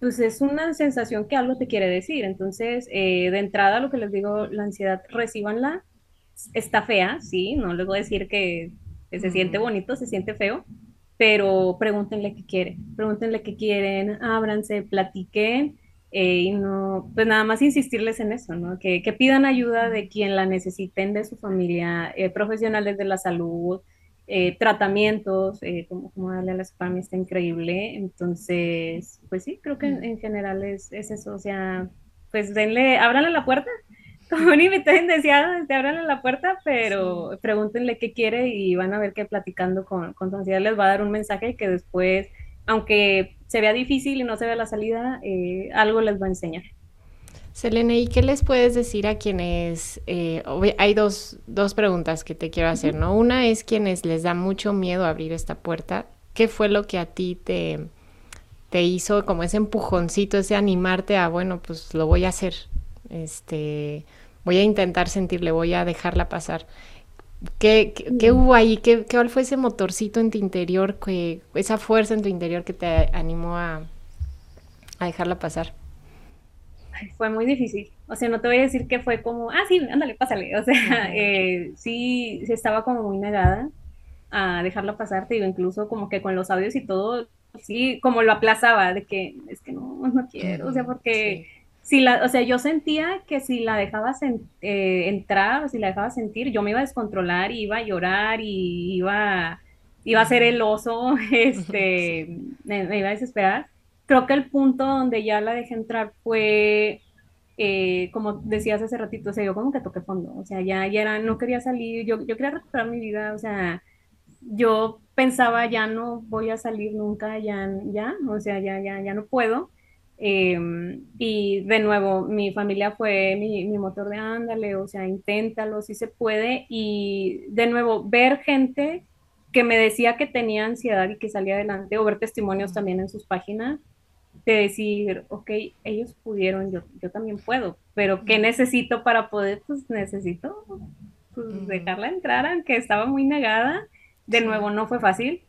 pues es una sensación que algo te quiere decir. Entonces, eh, de entrada, lo que les digo, la ansiedad, recíbanla. Está fea, sí, no les voy a decir que, que se siente bonito, se siente feo, pero pregúntenle qué quieren, pregúntenle qué quieren, ábranse, platiquen eh, y no, pues nada más insistirles en eso, ¿no? Que, que pidan ayuda de quien la necesiten, de su familia, eh, profesionales de la salud, eh, tratamientos, como, como darle a la spam está increíble. Entonces, pues sí, creo que en, general es, es, eso, o sea, pues denle, ábranle la puerta, como un invitado indeseado, te abran la puerta, pero pregúntenle qué quiere y van a ver que platicando con, con su ansiedad les va a dar un mensaje que después, aunque se vea difícil y no se vea la salida, eh, algo les va a enseñar. Selene, ¿y qué les puedes decir a quienes, eh, hay dos, dos, preguntas que te quiero hacer, ¿no? Una es quienes les da mucho miedo abrir esta puerta. ¿Qué fue lo que a ti te, te hizo como ese empujoncito, ese animarte a, bueno, pues lo voy a hacer, este, voy a intentar sentirle, voy a dejarla pasar? ¿Qué, qué, hubo ahí? ¿Qué, ¿Cuál fue ese motorcito en tu interior, que, esa fuerza en tu interior que te animó a, a dejarla pasar? Fue muy difícil. O sea, no te voy a decir que fue como, ah, sí, ándale, pásale. O sea, eh, sí, sí estaba como muy negada a dejarlo pasar, te digo, incluso como que con los audios y todo, sí, como lo aplazaba, de que es que no, no quiero, o sea, porque si la, o sea, yo sentía que si la dejabas eh, entrar o si la dejaba sentir, yo me iba a descontrolar, y iba a llorar y iba, iba a ser el oso, este, me iba a desesperar creo que el punto donde ya la dejé entrar fue, eh, como decías hace ratito, o sea, yo como que toqué fondo, o sea, ya, ya era, no quería salir, yo, yo quería recuperar mi vida, o sea, yo pensaba, ya no voy a salir nunca, ya, ya, o sea, ya, ya, ya no puedo. Em, y de nuevo, mi familia fue mi, mi, motor de ándale, o sea, inténtalo, si se puede. Y de nuevo, ver gente que me decía que tenía ansiedad y que salía adelante, o ver testimonios también en sus páginas, de decir, ok, ellos pudieron, yo, yo también puedo, pero ¿qué necesito para poder? Pues necesito pues, dejarla entrar, aunque estaba muy negada. De nuevo, no fue fácil.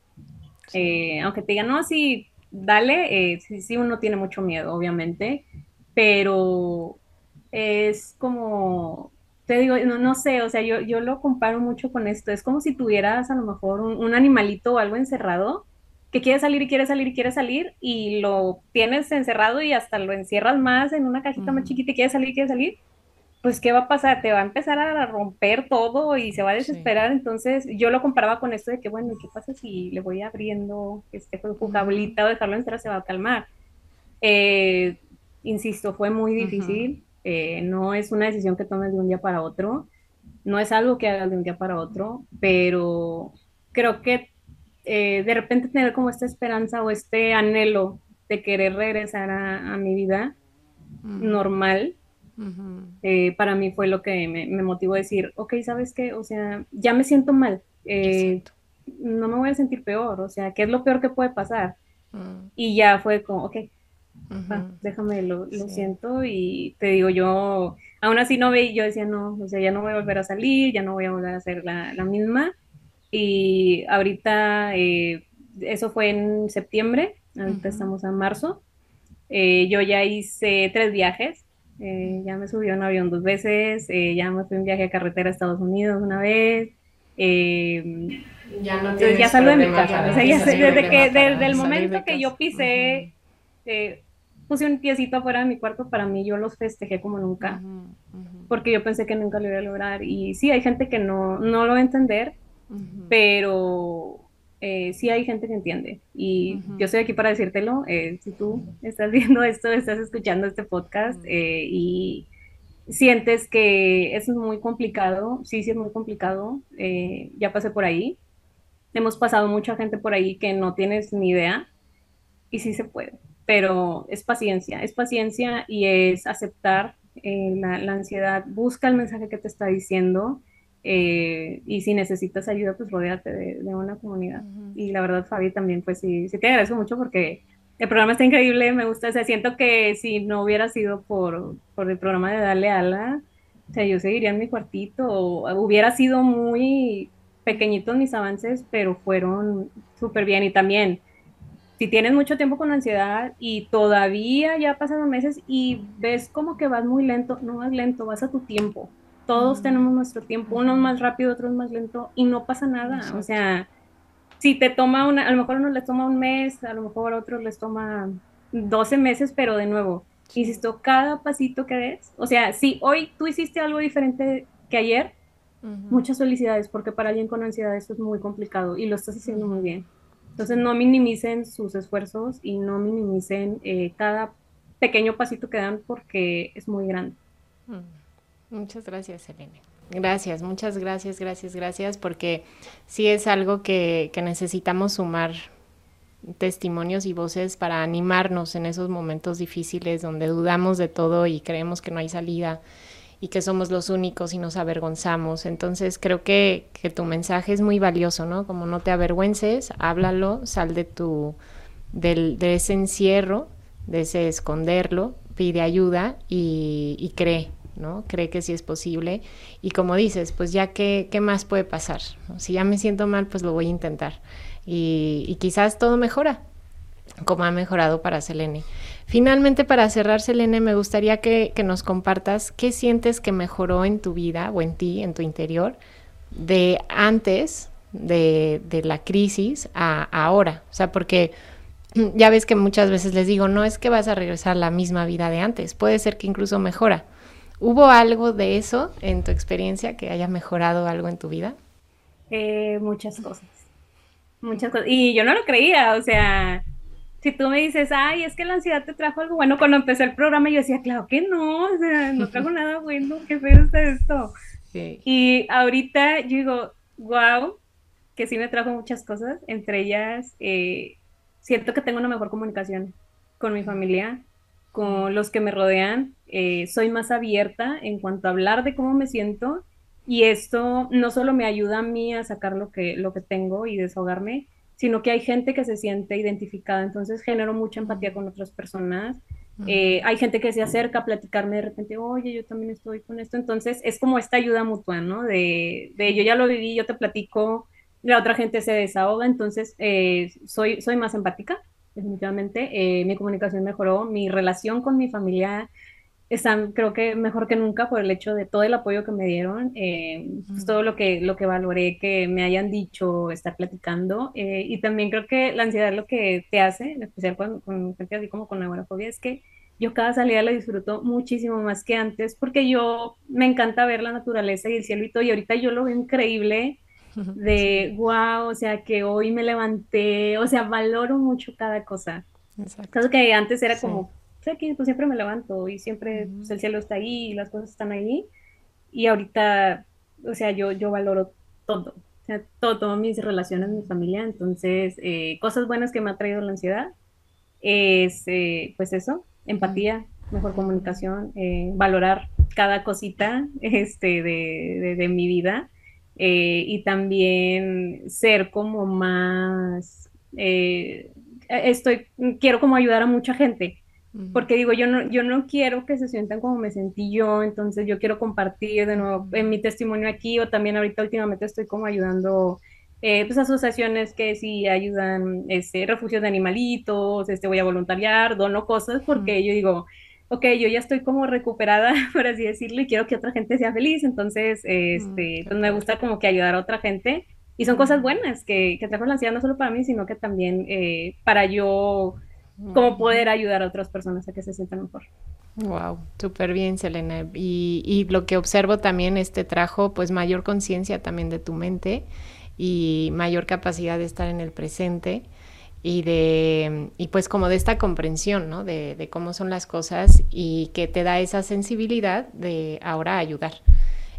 Eh, aunque te digan, no, sí, dale, eh, sí, sí, uno tiene mucho miedo, obviamente, pero es como, te digo, no, no sé, o sea, yo, yo lo comparo mucho con esto, es como si tuvieras a lo mejor un, un animalito o algo encerrado que quiere salir y quiere salir y quiere salir y lo tienes encerrado y hasta lo encierras más en una cajita más chiquita y quiere salir y quiere salir, pues ¿qué va a pasar? Te va a empezar a romper todo y se va a desesperar. Entonces yo lo comparaba con esto de que, bueno, ¿qué pasa si le voy abriendo este jugablita o dejarlo entrar? Se va a calmar. Eh, insisto, fue muy difícil. Eh, no es una decisión que tomes de un día para otro. No es algo que hagas de un día para otro, pero creo que eh, de repente tener como esta esperanza o este anhelo de querer regresar a, mi vida normal, eh, para mí fue lo que me, motivó a decir, ok, ¿sabes qué? O sea, ya me siento mal, eh, no me voy a sentir peor, o sea, ¿qué es lo peor que puede pasar? Mm. Y ya fue como, ok, déjame, lo, siento y te digo, yo aún así no veía, yo decía, no, o sea, ya no voy a volver a salir, ya no voy a volver a ser la, la misma y ahorita, eh, eso fue en septiembre, ahorita estamos en marzo. Eh, yo ya hice tres viajes, eh, ya me subí a un avión dos veces, ya me fui un viaje a carretera a Estados Unidos una vez. ya no ya salgo de mi casa. desde que, desde el momento que yo pisé, puse un piecito afuera de mi cuarto, para mí yo los festejé como nunca, porque yo pensé que nunca lo iba a lograr. Y sí, hay gente que no, no lo va a entender, pero eh, sí hay gente que entiende y yo estoy aquí para decírtelo. Eh, si tú estás viendo esto, estás escuchando este podcast eh, y sientes que es muy complicado, sí, sí es muy complicado, ya pasé por ahí. Hemos pasado mucha gente por ahí que no tienes ni idea y sí se puede, pero es paciencia, es paciencia y es aceptar la, la ansiedad. Busca el mensaje que te está diciendo eh, y si necesitas ayuda, pues rodeate de, una comunidad. Y la verdad, Fabi, también, pues sí, sí te agradezco mucho porque el programa está increíble, me gusta, o sea, siento que si no hubiera sido por, por el programa de Darle Ala, o sea, yo seguiría en mi cuartito, o hubiera sido muy pequeñitos mis avances, pero fueron súper bien. Y también, si tienes mucho tiempo con ansiedad y todavía ya pasaron meses y ves como que vas muy lento, no vas lento, vas a tu tiempo todos tenemos nuestro tiempo, unos más rápido, otros más lento, y no pasa nada. O sea, si te toma una, a lo mejor a uno les toma un mes, a lo mejor a otros les toma 12 meses, pero de nuevo, insisto, cada pasito que des, o sea, si hoy tú hiciste algo diferente que ayer, muchas felicidades, porque para alguien con ansiedad esto es muy complicado y lo estás haciendo muy bien. Entonces no minimicen sus esfuerzos y no minimicen eh, cada pequeño pasito que dan porque es muy grande. Muchas gracias, Selene. Gracias, muchas gracias, gracias, gracias, porque sí es algo que, que necesitamos sumar testimonios y voces para animarnos en esos momentos difíciles donde dudamos de todo y creemos que no hay salida y que somos los únicos y nos avergonzamos. Entonces creo que, que tu mensaje es muy valioso, ¿no? Como no te avergüences, háblalo, sal de tu, del, de ese encierro, de ese esconderlo, pide ayuda y cree, ¿no? Cree que sí es posible. Y como dices, pues ya qué, qué más puede pasar. Si ya me siento mal, pues lo voy a intentar. Y, quizás todo mejora, como ha mejorado para Selene. Finalmente, para cerrar, Selene, me gustaría que, que, nos compartas qué sientes que mejoró en tu vida o en ti, en tu interior, de antes de, de la crisis a, a ahora. O sea, porque ya ves que muchas veces les digo, no es que vas a regresar a la misma vida de antes, puede ser que incluso mejora. ¿Hubo algo de eso en tu experiencia que haya mejorado algo en tu vida? Eh, muchas cosas, muchas cosas. Y yo no lo creía, o sea, si tú me dices, ay, es que la ansiedad te trajo algo bueno, cuando empecé el programa yo decía, claro que no, o sea, no trajo nada bueno, qué feo está esto. Sí. Y ahorita yo digo, wow, que sí me trajo muchas cosas, entre ellas, eh, siento que tengo una mejor comunicación con mi familia, con los que me rodean, eh, soy más abierta en cuanto a hablar de cómo me siento y esto no solo me ayuda a mí a sacar lo que, lo que tengo y desahogarme, sino que hay gente que se siente identificada, entonces genero mucha empatía con otras personas. Eh, hay gente que se acerca a platicarme de repente, oye, yo también estoy con esto, entonces es como esta ayuda mutua, ¿no? De, de yo ya lo viví, yo te platico, la otra gente se desahoga, entonces eh, soy, soy más empática definitivamente. Eh, mi comunicación mejoró, mi relación con mi familia está creo que mejor que nunca por el hecho de todo el apoyo que me dieron, eh, pues todo lo que, lo que valoré que me hayan dicho, estar platicando. Eh, y también creo que la ansiedad lo que te hace, en especial con, con gente así como con agorafobia, es que yo cada salida la disfruto muchísimo más que antes porque yo me encanta ver la naturaleza y el cielo y todo y ahorita yo lo veo increíble de wow, o sea, que hoy me levanté, o sea, valoro mucho cada cosa. Exacto. que antes era sí. como, sé que pues siempre me levanto y siempre uh -huh. pues, el cielo está ahí y las cosas están ahí. Y ahorita, o sea, yo, yo valoro todo, o sea, todo, todo mis relaciones, mi familia. Entonces, eh, cosas buenas que me ha traído la ansiedad es, eh, pues eso, empatía, mejor comunicación, eh, valorar cada cosita este, de, de, de mi vida eh, y también ser como más, eh, estoy, quiero como ayudar a mucha gente, porque digo, yo no, yo no quiero que se sientan como me sentí yo, entonces yo quiero compartir de nuevo en mi testimonio aquí o también ahorita últimamente estoy como ayudando eh, pues asociaciones que sí ayudan, este, refugios de animalitos, este, voy a voluntariar, dono cosas, porque yo digo, ok, yo ya estoy como recuperada, por así decirlo, y quiero que otra gente sea feliz, entonces, este, pues me gusta como que ayudar a otra gente, y son cosas buenas que, que trajo la ansiedad no solo para mí, sino que también eh, para yo como poder ayudar a otras personas a que se sientan mejor. Wow, súper bien, Selena. Y, y, lo que observo también este trajo pues mayor conciencia también de tu mente y mayor capacidad de estar en el presente y de y pues como de esta comprensión ¿no? de, cómo son las cosas y que te da esa sensibilidad de ahora ayudar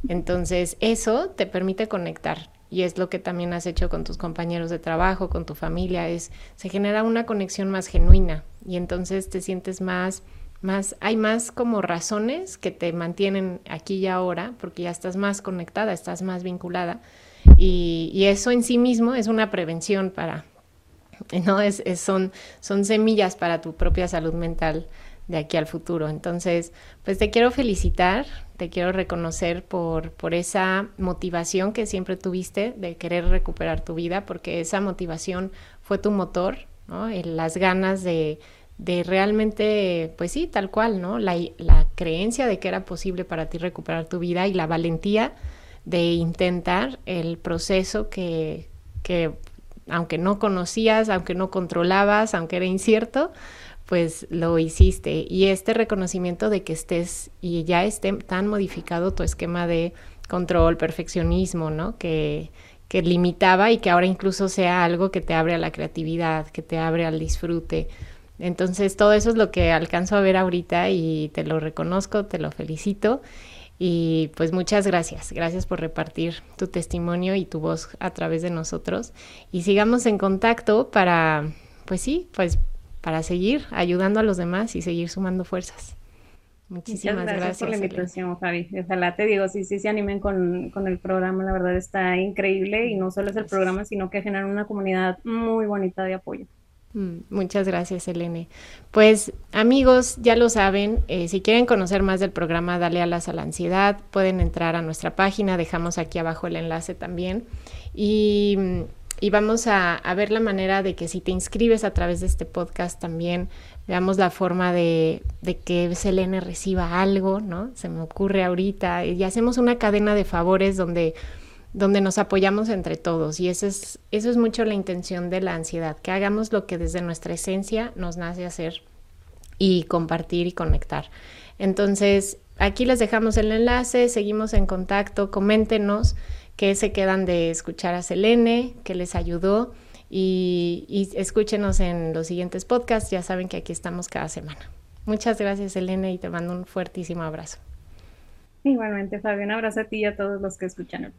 entonces eso te permite conectar y es lo que también has hecho con tus compañeros de trabajo con tu familia es se genera una conexión más genuina y entonces te sientes más más hay más como razones que te mantienen aquí y ahora porque ya estás más conectada estás más vinculada y eso en sí mismo es una prevención para ¿no? Es, son, son semillas para tu propia salud mental de aquí al futuro. Entonces, pues te quiero felicitar, te quiero reconocer por, por esa motivación que siempre tuviste de querer recuperar tu vida, porque esa motivación fue tu motor, ¿no? las ganas de, de realmente, pues sí, tal cual, ¿no? La, la creencia de que era posible para ti recuperar tu vida y la valentía de intentar el proceso que, que aunque no conocías, aunque no controlabas, aunque era incierto, pues lo hiciste. Y este reconocimiento de que estés y ya esté tan modificado tu esquema de control, perfeccionismo, ¿no? Que, que limitaba y que ahora incluso sea algo que te abre a la creatividad, que te abre al disfrute. Entonces todo eso es lo que alcanzo a ver ahorita y te lo reconozco, te lo felicito. Y pues muchas gracias, gracias por repartir tu testimonio y tu voz a través de nosotros. Y sigamos en contacto para, pues sí, pues para seguir ayudando a los demás y seguir sumando fuerzas. Muchísimas gracias, gracias, por la invitación, Javi. Ojalá te digo, sí, sí se animen con, con, el programa, la verdad está increíble y no solo es el programa, sino que generan una comunidad muy bonita de apoyo. Mm, muchas gracias, Elene. Pues amigos, ya lo saben, eh, si quieren conocer más del programa Dale Alas a la Ansiedad, pueden entrar a nuestra página, dejamos aquí abajo el enlace también. Y, y vamos a, a, ver la manera de que si te inscribes a través de este podcast también veamos la forma de, de que Selene reciba algo, ¿no? Se me ocurre ahorita y hacemos una cadena de favores donde, donde nos apoyamos entre todos y eso es, eso es mucho la intención de la ansiedad, que hagamos lo que desde nuestra esencia nos nace hacer y compartir y conectar. Entonces, aquí les dejamos el enlace, seguimos en contacto, coméntenos qué se quedan de escuchar a Selene, qué les ayudó y, escúchenos en los siguientes podcasts. Ya saben que aquí estamos cada semana. Muchas gracias, Elena, y te mando un fuertísimo abrazo. Igualmente, Fabio, un abrazo a ti y a todos los que escuchan.